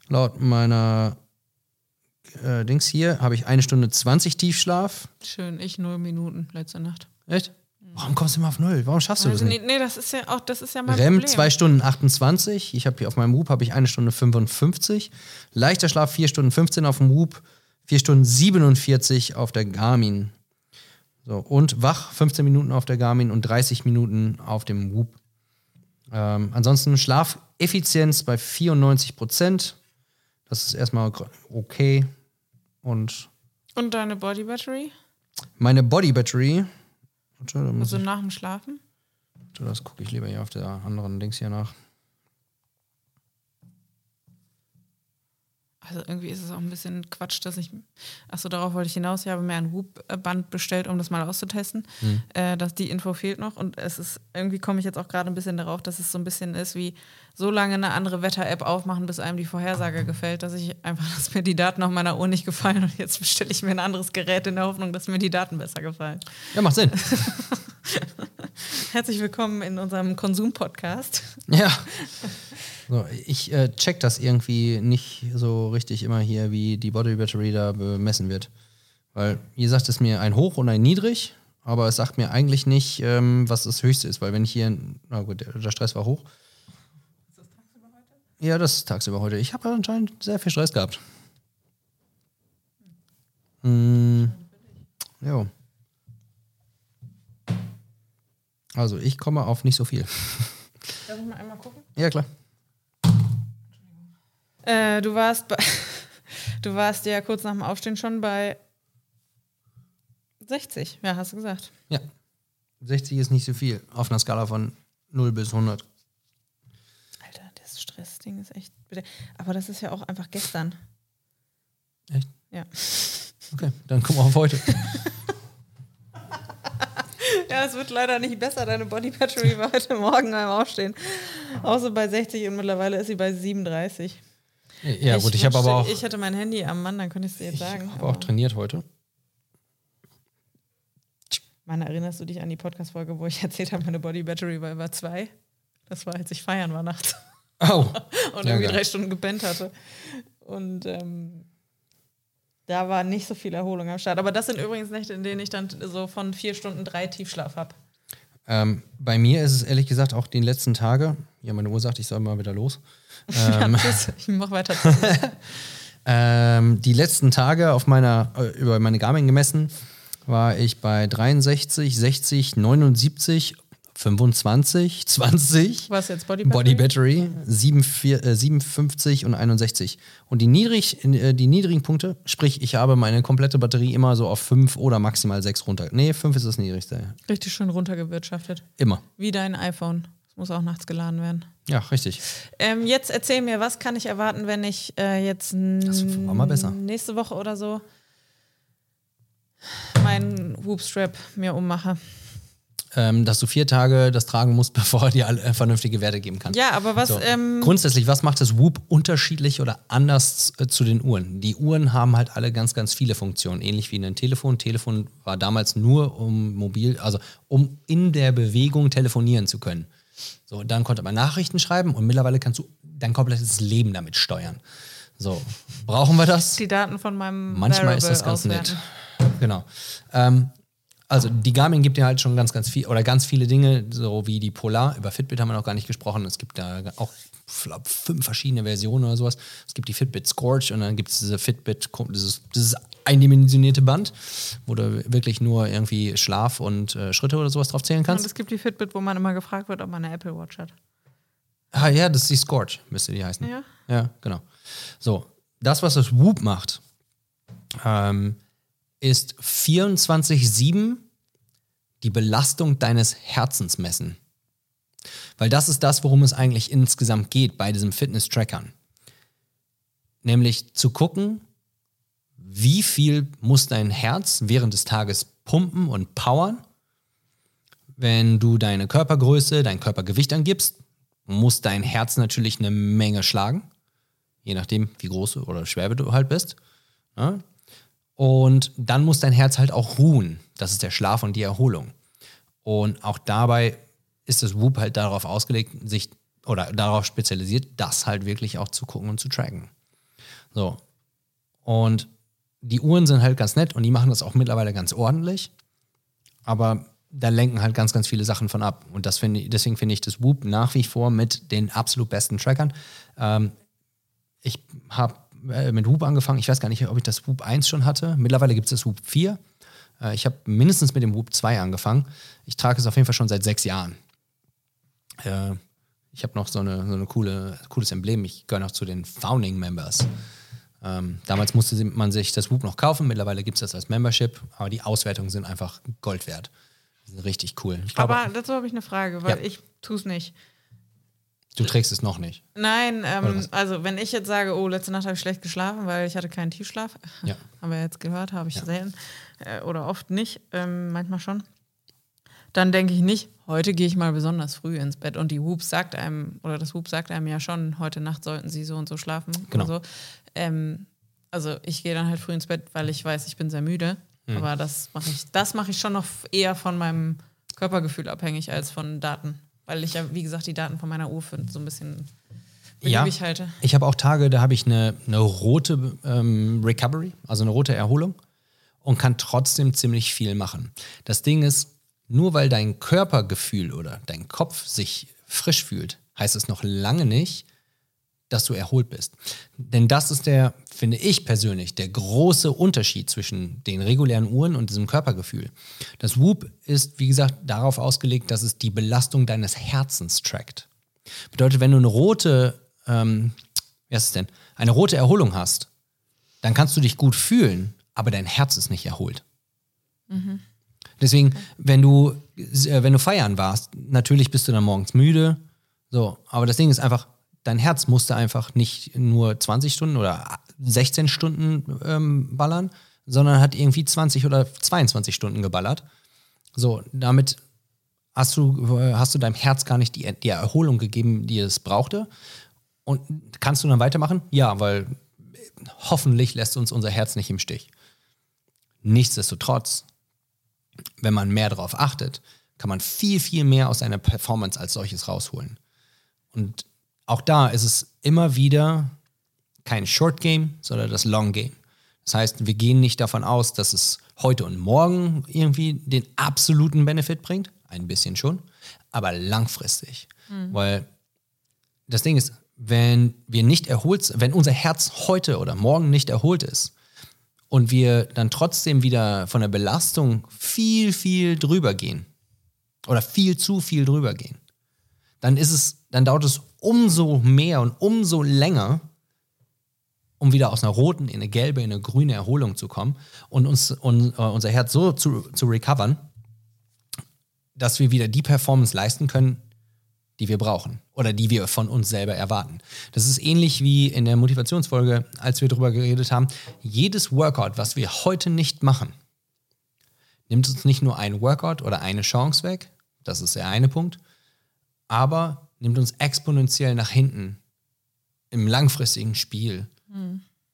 Laut meiner äh, Dings hier habe ich eine Stunde 20 Tiefschlaf. Schön, ich null Minuten letzte Nacht. Echt? Warum kommst du immer auf null? Warum schaffst du das Also, nee, nicht? nee, das ist ja auch, das ist ja mein REM Problem. 2 Stunden 28. Ich habe hier auf meinem Whoop habe ich eine Stunde 55. Leichter Schlaf 4 Stunden 15 auf dem Whoop, 4 Stunden 47 auf der Garmin. So, und wach 15 Minuten auf der Garmin und 30 Minuten auf dem Whoop. Ähm, ansonsten Schlafeffizienz bei 94 Prozent. Das ist erstmal okay. Und Und deine Body Battery? meine Body Battery. Warte, Also nach dem Schlafen? Das gucke ich lieber hier auf der anderen Dings hier nach. Also irgendwie ist es auch ein bisschen Quatsch, dass ich, achso, darauf wollte ich hinaus, ich habe mir ein Whoop-Band bestellt, um das mal auszutesten. Mhm. Äh, dass die Info fehlt noch und es ist, irgendwie komme ich jetzt auch gerade ein bisschen darauf, dass es so ein bisschen ist wie so lange eine andere Wetter-App aufmachen, bis einem die Vorhersage gefällt, dass ich einfach, dass mir die Daten auf meiner Uhr nicht gefallen und jetzt bestelle ich mir ein anderes Gerät in der Hoffnung, dass mir die Daten besser gefallen. Ja, macht Sinn. Herzlich willkommen in unserem Konsum-Podcast. Ja. So, ich äh, check das irgendwie nicht so richtig immer hier, wie die Body Battery da bemessen wird. Weil ihr sagt es mir ein Hoch und ein Niedrig, aber es sagt mir eigentlich nicht, ähm, was das Höchste ist. Weil wenn ich hier, na gut, der, der Stress war hoch. Ist das tagsüber heute? Ja, das ist tagsüber heute. Ich habe anscheinend sehr viel Stress gehabt. Hm. Jo. Also ich komme auf nicht so viel. Darf ich mal einmal gucken? Ja, klar. Äh, du warst bei, du warst ja kurz nach dem Aufstehen schon bei 60, ja, hast du gesagt. Ja. 60 ist nicht so viel auf einer Skala von 0 bis 100. Das Stressding ist echt. Aber das ist ja auch einfach gestern. Echt? Ja. Okay, dann gucken wir auf heute. ja, es wird leider nicht besser. Deine Body Battery war heute Morgen beim Aufstehen. Außer bei 60 und mittlerweile ist sie bei 37. Ja, ich gut, ich habe aber auch. Ich hatte mein Handy am Mann, dann könnte ich es dir jetzt sagen. Ich habe auch trainiert heute. Mann, erinnerst du dich an die Podcast-Folge, wo ich erzählt habe, meine Body Battery war über zwei? Das war, als ich feiern war nachts. Oh. und irgendwie ja, drei Stunden gepennt hatte. Und ähm, da war nicht so viel Erholung am Start. Aber das sind übrigens Nächte, in denen ich dann so von vier Stunden drei Tiefschlaf habe. Ähm, bei mir ist es ehrlich gesagt auch die letzten Tage, ja, meine Uhr sagt, ich soll mal wieder los. Ähm, ich mach weiter. ähm, die letzten Tage auf meiner, äh, über meine Garmin gemessen, war ich bei 63, 60, 79 25, 20. Was jetzt Body Battery? Body Battery, 7, 4, äh, 57 und 61. Und die, niedrig, äh, die niedrigen Punkte, sprich, ich habe meine komplette Batterie immer so auf 5 oder maximal 6 runter. Nee, 5 ist das niedrigste. Richtig schön runtergewirtschaftet. Immer. Wie dein iPhone. Das muss auch nachts geladen werden. Ja, richtig. Ähm, jetzt erzähl mir, was kann ich erwarten, wenn ich äh, jetzt nächste Woche oder so meinen Whoopstrap mir ummache? Ähm, dass du vier Tage das tragen musst, bevor er dir alle, äh, vernünftige Werte geben kann. Ja, aber was. So. Ähm Grundsätzlich, was macht das Whoop unterschiedlich oder anders äh, zu den Uhren? Die Uhren haben halt alle ganz, ganz viele Funktionen, ähnlich wie ein Telefon. Telefon war damals nur um mobil, also um in der Bewegung telefonieren zu können. So, dann konnte man Nachrichten schreiben und mittlerweile kannst du dein komplettes Leben damit steuern. So, brauchen wir das? Die Daten von meinem Manchmal Variable ist das ganz auswerten. nett. Genau. Ähm, also die Garmin gibt ja halt schon ganz, ganz viel oder ganz viele Dinge, so wie die Polar. Über Fitbit haben wir noch gar nicht gesprochen. Es gibt da auch glaub, fünf verschiedene Versionen oder sowas. Es gibt die Fitbit Scorch und dann gibt es diese Fitbit, dieses, dieses eindimensionierte Band, wo du wirklich nur irgendwie Schlaf und äh, Schritte oder sowas drauf zählen kannst. Und es gibt die Fitbit, wo man immer gefragt wird, ob man eine Apple Watch hat. Ah ja, das ist die Scorch, müsste die heißen. Ja. Ja, genau. So, das, was das Whoop macht, ähm, ist 24-7 die Belastung deines Herzens messen. Weil das ist das, worum es eigentlich insgesamt geht bei diesem Fitness-Trackern. Nämlich zu gucken, wie viel muss dein Herz während des Tages pumpen und powern. Wenn du deine Körpergröße, dein Körpergewicht angibst, muss dein Herz natürlich eine Menge schlagen. Je nachdem, wie groß oder schwer du halt bist. Und dann muss dein Herz halt auch ruhen. Das ist der Schlaf und die Erholung. Und auch dabei ist das Whoop halt darauf ausgelegt, sich oder darauf spezialisiert, das halt wirklich auch zu gucken und zu tracken. So. Und die Uhren sind halt ganz nett und die machen das auch mittlerweile ganz ordentlich. Aber da lenken halt ganz, ganz viele Sachen von ab. Und das finde deswegen finde ich das Whoop nach wie vor mit den absolut besten Trackern. Ähm, ich habe äh, mit Whoop angefangen. Ich weiß gar nicht, ob ich das Whoop 1 schon hatte. Mittlerweile gibt es das Whoop 4. Äh, ich habe mindestens mit dem Whoop 2 angefangen. Ich trage es auf jeden Fall schon seit sechs Jahren. Äh, ich habe noch so eine, so eine coole, cooles Emblem. Ich gehöre noch zu den Founding Members. Ähm, damals musste man sich das Whoop noch kaufen. Mittlerweile gibt es das als Membership. Aber die Auswertungen sind einfach Gold wert. Die sind richtig cool. Glaub, aber dazu habe ich eine Frage, weil ja. ich tue es nicht. Du trägst es noch nicht. Nein, ähm, also wenn ich jetzt sage, oh, letzte Nacht habe ich schlecht geschlafen, weil ich hatte keinen Tiefschlaf, Ja. haben wir jetzt gehört, habe ich Ja. selten äh, oder oft nicht, ähm, manchmal schon. Dann denke ich nicht, heute gehe ich mal besonders früh ins Bett und die Whoop sagt einem, oder das Whoop sagt einem ja schon, heute Nacht sollten sie so und so schlafen Genau. so. Ähm, also ich gehe dann halt früh ins Bett, weil ich weiß, ich bin sehr müde. Hm. Aber das mache ich, das mache ich schon noch eher von meinem Körpergefühl abhängig als von Daten. Weil ich ja, wie gesagt, die Daten von meiner Uhr für so ein bisschen Ja. beliebig halte. Ich habe auch Tage, da habe ich eine, eine rote ähm, Recovery, also eine rote Erholung und kann trotzdem ziemlich viel machen. Das Ding ist, nur weil dein Körpergefühl oder dein Kopf sich frisch fühlt, heißt es noch lange nicht, dass du erholt bist. Denn das ist der, finde ich persönlich, der große Unterschied zwischen den regulären Uhren und diesem Körpergefühl. Das Whoop ist, wie gesagt, darauf ausgelegt, dass es die Belastung deines Herzens trackt. Bedeutet, wenn du eine rote, ähm, wie heißt es denn, eine rote Erholung hast, dann kannst du dich gut fühlen, aber dein Herz ist nicht erholt. Deswegen, wenn du, äh, wenn du feiern warst, natürlich bist du dann morgens müde, so, aber das Ding ist einfach, dein Herz musste einfach nicht nur 20 Stunden oder 16 Stunden ähm, ballern, sondern hat irgendwie 20 oder 22 Stunden geballert. So, damit hast du, äh, hast du deinem Herz gar nicht die, die Erholung gegeben, die es brauchte. Und kannst du dann weitermachen? Ja, weil hoffentlich lässt uns unser Herz nicht im Stich. Nichtsdestotrotz, wenn man mehr darauf achtet, kann man viel, viel mehr aus seiner Performance als solches rausholen. Und auch da ist es immer wieder kein Short Game, sondern das Long Game. Das heißt, wir gehen nicht davon aus, dass es heute und morgen irgendwie den absoluten Benefit bringt. Ein bisschen schon, aber langfristig. Weil das Ding ist, wenn wir nicht erholt, wenn unser Herz heute oder morgen nicht erholt ist und wir dann trotzdem wieder von der Belastung viel, viel drüber gehen oder viel zu viel drüber gehen, dann ist es, dann dauert es umso mehr und umso länger, um wieder aus einer roten in eine gelbe, in eine grüne Erholung zu kommen und uns und, äh, unser Herz so zu, zu recovern, dass wir wieder die Performance leisten können, die wir brauchen oder die wir von uns selber erwarten. Das ist ähnlich wie in der Motivationsfolge, als wir darüber geredet haben. Jedes Workout, was wir heute nicht machen, nimmt uns nicht nur ein Workout oder eine Chance weg, das ist der eine Punkt, aber nimmt uns exponentiell nach hinten im langfristigen Spiel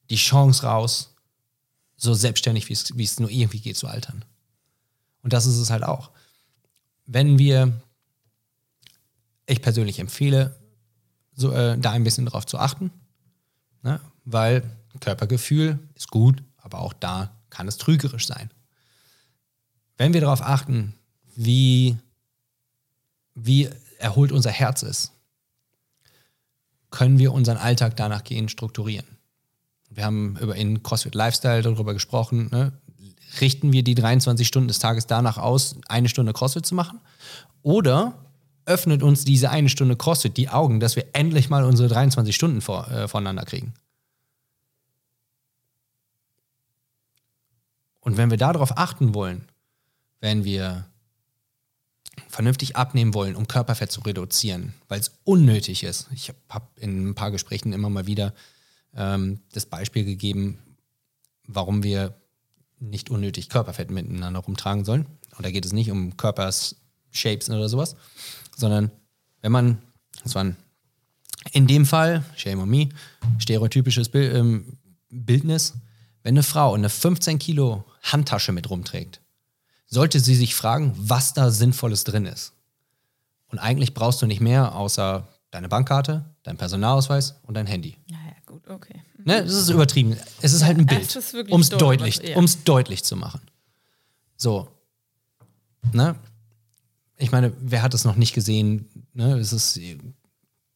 die Chance raus, so selbstständig wie es, wie es nur irgendwie geht zu altern. Und das ist es halt auch. Wenn wir, ich persönlich empfehle, so, äh, da ein bisschen drauf zu achten, ne? weil Körpergefühl ist gut, aber auch da kann es trügerisch sein. Wenn wir darauf achten, wie, wie erholt unser Herz ist, können wir unseren Alltag danach gehen strukturieren. Wir haben über in CrossFit Lifestyle darüber gesprochen. Ne? Richten wir die 23 Stunden des Tages danach aus, eine Stunde CrossFit zu machen? Oder öffnet uns diese eine Stunde CrossFit die Augen, dass wir endlich mal unsere 23 Stunden vor, äh, voneinander kriegen? Und wenn wir darauf achten wollen, wenn wir vernünftig abnehmen wollen, um Körperfett zu reduzieren, weil es unnötig ist. Ich habe in ein paar Gesprächen immer mal wieder ähm, das Beispiel gegeben, warum wir nicht unnötig Körperfett miteinander rumtragen sollen. Und da geht es nicht um Körpershapes oder sowas, sondern wenn man, das war in dem Fall, shame on me, stereotypisches Bild, ähm, Bildnis, wenn eine Frau eine 15 Kilo Handtasche mit rumträgt, sollte sie sich fragen, was da Sinnvolles drin ist. Und eigentlich brauchst du nicht mehr außer deine Bankkarte, dein Personalausweis und dein Handy. Naja, gut, okay. Ne, das ist übertrieben. Es ist halt ein Bild, um es deutlich, ja. um's deutlich zu machen. So. Ne? Ich meine, wer hat es noch nicht gesehen? Ne? Es ist äh,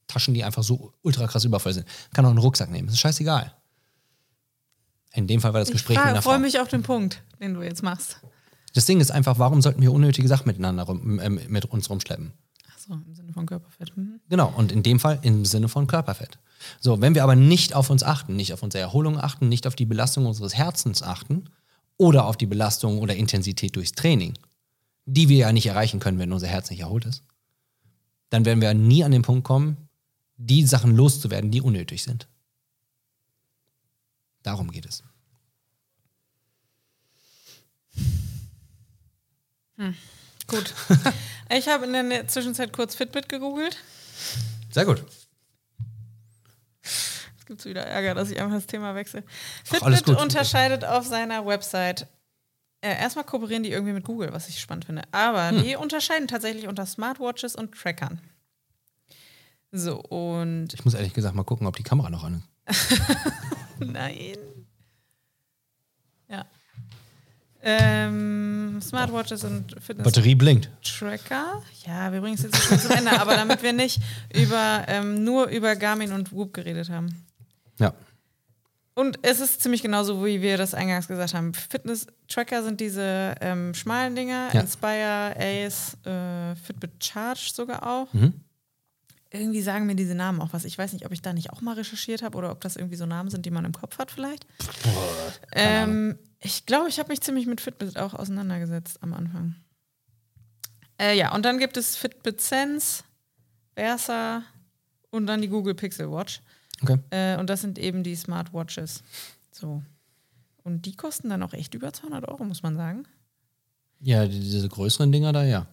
Taschen, die einfach so ultra krass übervoll sind. Kann auch einen Rucksack nehmen. Das ist scheißegal. In dem Fall war das Ich Gespräch mit einer freue mich auf den Punkt, den du jetzt machst. Das Ding ist einfach, warum sollten wir unnötige Sachen miteinander rum, ähm, mit uns rumschleppen? Achso, im Sinne von Körperfett. Mhm. Genau, und in dem Fall im Sinne von Körperfett. So, wenn wir aber nicht auf uns achten, nicht auf unsere Erholung achten, nicht auf die Belastung unseres Herzens achten oder auf die Belastung oder Intensität durchs Training, die wir ja nicht erreichen können, wenn unser Herz nicht erholt ist, dann werden wir nie an den Punkt kommen, die Sachen loszuwerden, die unnötig sind. Darum geht es. Gut. ich habe in der Zwischenzeit kurz Fitbit gegoogelt. Sehr gut. Es gibt wieder Ärger, dass ich einfach das Thema wechsle. Ach, Fitbit gut. unterscheidet auf seiner Website. Äh, erstmal kooperieren die irgendwie mit Google, was ich spannend finde. Aber Hm. die unterscheiden tatsächlich unter Smartwatches und Trackern. So, und Ich muss ehrlich gesagt mal gucken, ob die Kamera noch an ist. Nein. Ja. Ähm, Smartwatches und Fitness Batterie blinkt. Tracker. Ja, wir bringen es jetzt schon zum Ende, aber damit wir nicht über, ähm, nur über Garmin und Whoop geredet haben. Ja. Und es ist ziemlich genauso, wie wir das eingangs gesagt haben. Fitness-Tracker sind diese ähm, schmalen Dinger, Ja. Inspire, Ace, äh, Fitbit Charge sogar auch. Mhm. Irgendwie sagen mir diese Namen auch was. Ich weiß nicht, ob ich da nicht auch mal recherchiert habe oder ob das irgendwie so Namen sind, die man im Kopf hat vielleicht. Ähm, ich glaube, ich habe mich ziemlich mit Fitbit auch auseinandergesetzt am Anfang. Äh, ja, und dann gibt es Fitbit Sense, Versa und dann die Google Pixel Watch. Okay. Äh, und das sind eben die Smartwatches. So. Und die kosten dann auch echt über 200 Euro, muss man sagen. Ja, die- diese größeren Dinger da, ja.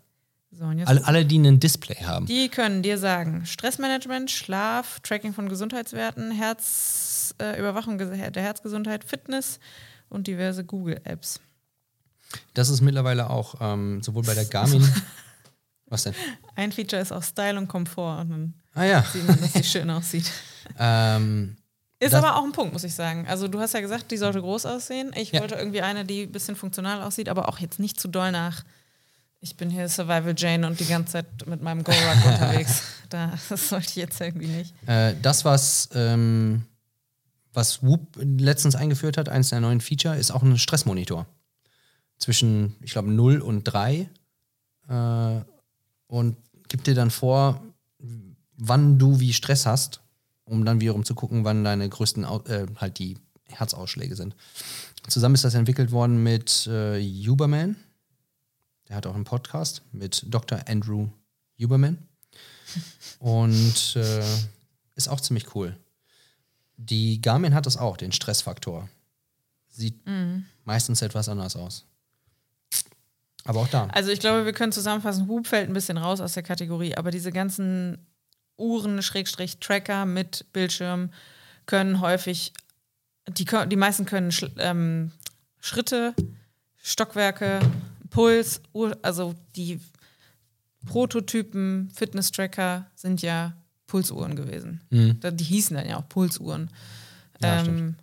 So, Alle, alle die ein Display haben. Die können dir sagen, Stressmanagement, Schlaf, Tracking von Gesundheitswerten, Herz, äh, der Herzgesundheit, Fitness und diverse Google-Apps. Das ist mittlerweile auch ähm, sowohl bei der Garmin. Was denn? Ein Feature ist auch Style und Komfort und dann Ah ja. sieht man, dass sie schön aussieht. Ähm, Ist aber auch ein Punkt, muss ich sagen. Also du hast ja gesagt, die sollte groß aussehen. Ich Ja. wollte irgendwie eine, die ein bisschen funktional aussieht, aber auch jetzt nicht zu doll nach. Ich bin hier Survival Jane und die ganze Zeit mit meinem Go-Ruck unterwegs. Da, das sollte ich jetzt irgendwie nicht. äh, das, was, ähm, was Whoop letztens eingeführt hat, eines der neuen Feature, ist auch ein Stressmonitor. Zwischen, ich glaube, 0 und 3. Äh, und gibt dir dann vor, wann du wie Stress hast, um dann wiederum zu gucken, wann deine größten äh, halt die Herzausschläge sind. Zusammen ist das entwickelt worden mit äh, Huberman. Der hat auch einen Podcast mit Dr. Andrew Huberman. Und äh, ist auch ziemlich cool. Die Garmin hat das auch, den Stressfaktor. Sieht meistens etwas anders aus. Aber auch da. Also ich glaube, wir können zusammenfassen, Hub fällt ein bisschen raus aus der Kategorie, aber diese ganzen Uhren, Schrägstrich, Tracker mit Bildschirm können häufig, die, die meisten können ähm, Schritte, Stockwerke, Puls, Uhr, also die Prototypen Fitness-Tracker sind ja Pulsuhren gewesen. Da- Die hießen dann ja auch Pulsuhren. Ja, ähm,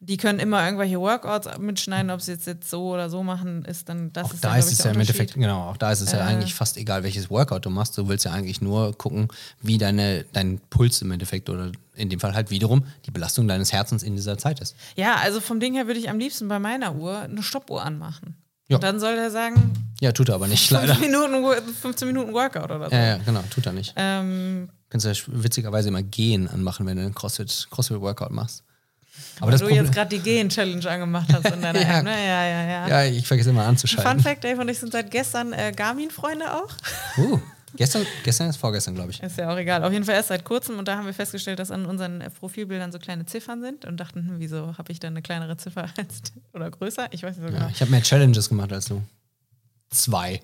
die können immer irgendwelche Workouts mitschneiden, ob sie jetzt, jetzt so oder so machen, ist dann das Auch ist da dann, ist ich, es ja im. Endeffekt, genau, auch da ist es ja Äh. eigentlich fast egal, welches Workout du machst. Du willst ja eigentlich nur gucken, wie deine, dein Puls im Endeffekt oder in dem Fall halt wiederum die Belastung deines Herzens in dieser Zeit ist. Ja, also vom Ding her würde ich am liebsten bei meiner Uhr eine Stoppuhr anmachen. Ja. Dann soll er sagen, Ja, tut er aber nicht, leider. 5 Minuten, 15 Minuten Workout oder so. Ja, ja, genau, tut er nicht. Ähm, Kannst ja witzigerweise immer Gehen anmachen, wenn du einen CrossFit, CrossFit-Workout machst. Aber weil das du Problem, jetzt gerade die Gehen-Challenge angemacht hast in deiner Ja. App. Ne? Ja, ja, ja. ja, ich vergesse immer Fun anzuschalten. Fact, Dave und ich sind seit gestern äh, Garmin-Freunde auch. Uh, gestern, gestern ist vorgestern, glaube ich. Ist ja auch egal. Auf jeden Fall erst seit kurzem und da haben wir festgestellt, dass an unseren äh, Profilbildern so kleine Ziffern sind und dachten, hm, wieso habe ich dann eine kleinere Ziffer als oder größer? Ich weiß nicht so genau. Ja, ich habe mehr Challenges gemacht als du. Zwei.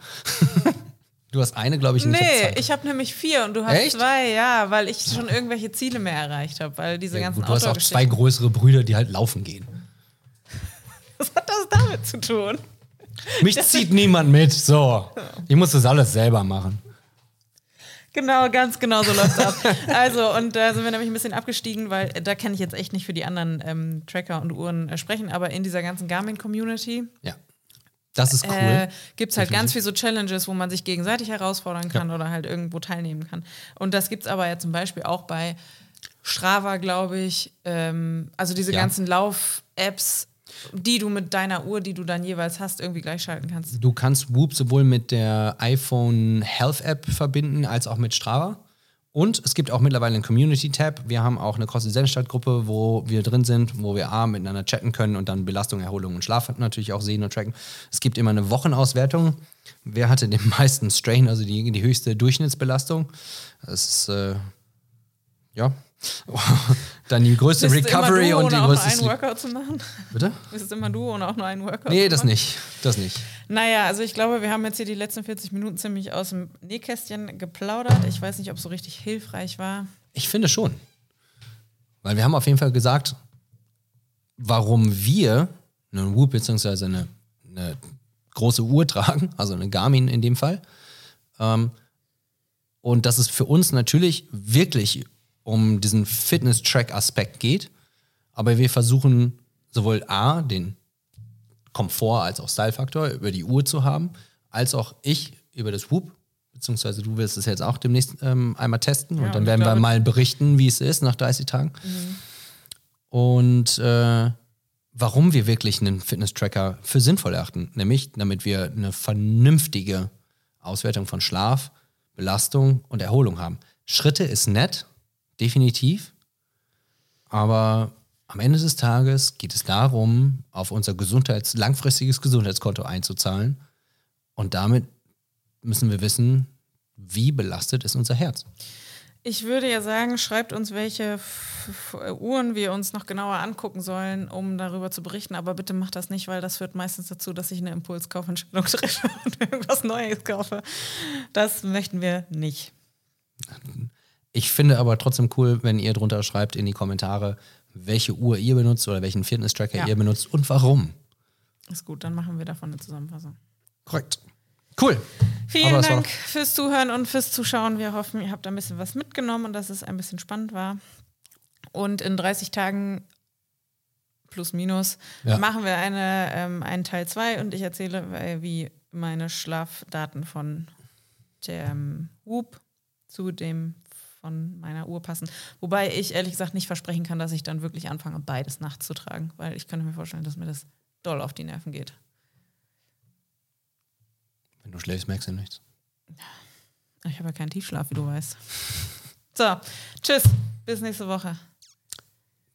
du hast eine, glaube ich, hab Nee, ich habe nämlich vier und du hast Echt? zwei, ja, weil ich schon irgendwelche Ziele mehr erreicht habe, weil diese Ja, ganzen gut, du hast auch zwei größere Brüder, die halt laufen gehen. Was hat das damit zu tun? Mich zieht niemand mit. So. Ich muss das alles selber machen. Genau, ganz genau so läuft's ab. Also, und da sind wir nämlich ein bisschen abgestiegen, weil äh, da kann ich jetzt echt nicht für die anderen ähm, Tracker und Uhren äh, sprechen, aber in dieser ganzen Garmin-Community Ja. Das ist cool. äh, gibt es halt Definitiv. ganz viel so Challenges, wo man sich gegenseitig herausfordern kann oder halt irgendwo teilnehmen kann. Und das gibt es aber ja zum Beispiel auch bei Strava, glaube ich. Ähm, also diese Ja. ganzen Lauf-Apps, die du mit deiner Uhr, die du dann jeweils hast, irgendwie gleichschalten kannst. Du kannst Whoop sowohl mit der iPhone Health App verbinden als auch mit Strava. Und es gibt auch mittlerweile einen Community-Tab. Wir haben auch eine CrossFit-Gruppe, wo wir drin sind, wo wir A, miteinander chatten können und dann Belastung, Erholung und Schlaf natürlich auch sehen und tracken. Es gibt immer eine Wochenauswertung. Wer hatte den meisten Strain, also die, die höchste Durchschnittsbelastung? Das ist, äh, Ja. Dann die größte Bist Recovery immer du, und die ohne auch nur größte einen. Workout zu machen? Bitte? Bist es immer du, ohne auch nur einen Workout Nee, das nicht. Das nicht. Naja, also ich glaube, wir haben jetzt hier die letzten 40 Minuten ziemlich aus dem Nähkästchen geplaudert. Ich weiß nicht, ob es so richtig hilfreich war. Ich finde schon. Weil wir haben auf jeden Fall gesagt, warum wir einen Whoop bzw. Eine, eine große Uhr tragen, also eine Garmin in dem Fall. Ähm, und dass es für uns natürlich wirklich um diesen Fitness-Track-Aspekt geht. Aber wir versuchen sowohl A, den Komfort als auch Style-Faktor über die Uhr zu haben, als auch ich über das Whoop. Beziehungsweise du wirst es jetzt auch demnächst ähm, einmal testen Ja, und dann werden wir mal berichten, wie es ist nach 30 Tagen. Und äh, warum wir wirklich einen Fitness-Tracker für sinnvoll erachten. Nämlich, damit wir eine vernünftige Auswertung von Schlaf, Belastung und Erholung haben. Schritte ist nett, definitiv. Aber am Ende des Tages geht es darum, auf unser Gesundheits-, langfristiges Gesundheitskonto einzuzahlen. Und damit müssen wir wissen, wie belastet ist unser Herz. Ich würde ja sagen, schreibt uns, welche F F Uhren wir uns noch genauer angucken sollen, um darüber zu berichten. Aber bitte macht das nicht, weil das führt meistens dazu, dass ich eine Impulskaufentscheidung treffe und irgendwas Neues kaufe. Das möchten wir nicht. Ich finde aber trotzdem cool, wenn ihr drunter schreibt in die Kommentare, welche Uhr ihr benutzt oder welchen Fitness-Tracker Ja. ihr benutzt und warum. Ist gut, dann machen wir davon eine Zusammenfassung. Korrekt. Cool. Vielen Dank fürs Zuhören und fürs Zuschauen. Wir hoffen, ihr habt ein bisschen was mitgenommen und dass es ein bisschen spannend war. Und in 30 Tagen plus minus Ja. machen wir eine, ähm, einen Teil 2 und ich erzähle, äh, wie meine Schlafdaten von dem Whoop zu dem von meiner Uhr passen. Wobei ich ehrlich gesagt nicht versprechen kann, dass ich dann wirklich anfange, beides nachts zu tragen, weil ich könnte mir vorstellen, dass mir das doll auf die Nerven geht. Wenn du schläfst, merkst du nichts. Ich habe ja keinen Tiefschlaf, wie du weißt. So, tschüss. Bis nächste Woche.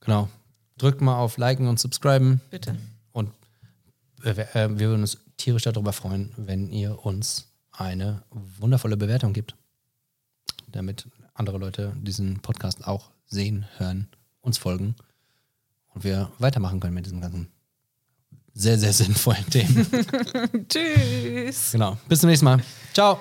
Genau. Drückt mal auf Liken und Subscriben Bitte. und äh, wir äh, wir würden uns tierisch darüber freuen, wenn ihr uns eine wundervolle Bewertung gibt. Damit andere Leute diesen Podcast auch sehen, hören, uns folgen und wir weitermachen können mit diesen ganzen sehr, sehr sinnvollen Themen. Tschüss. genau. Bis zum nächsten Mal. Ciao.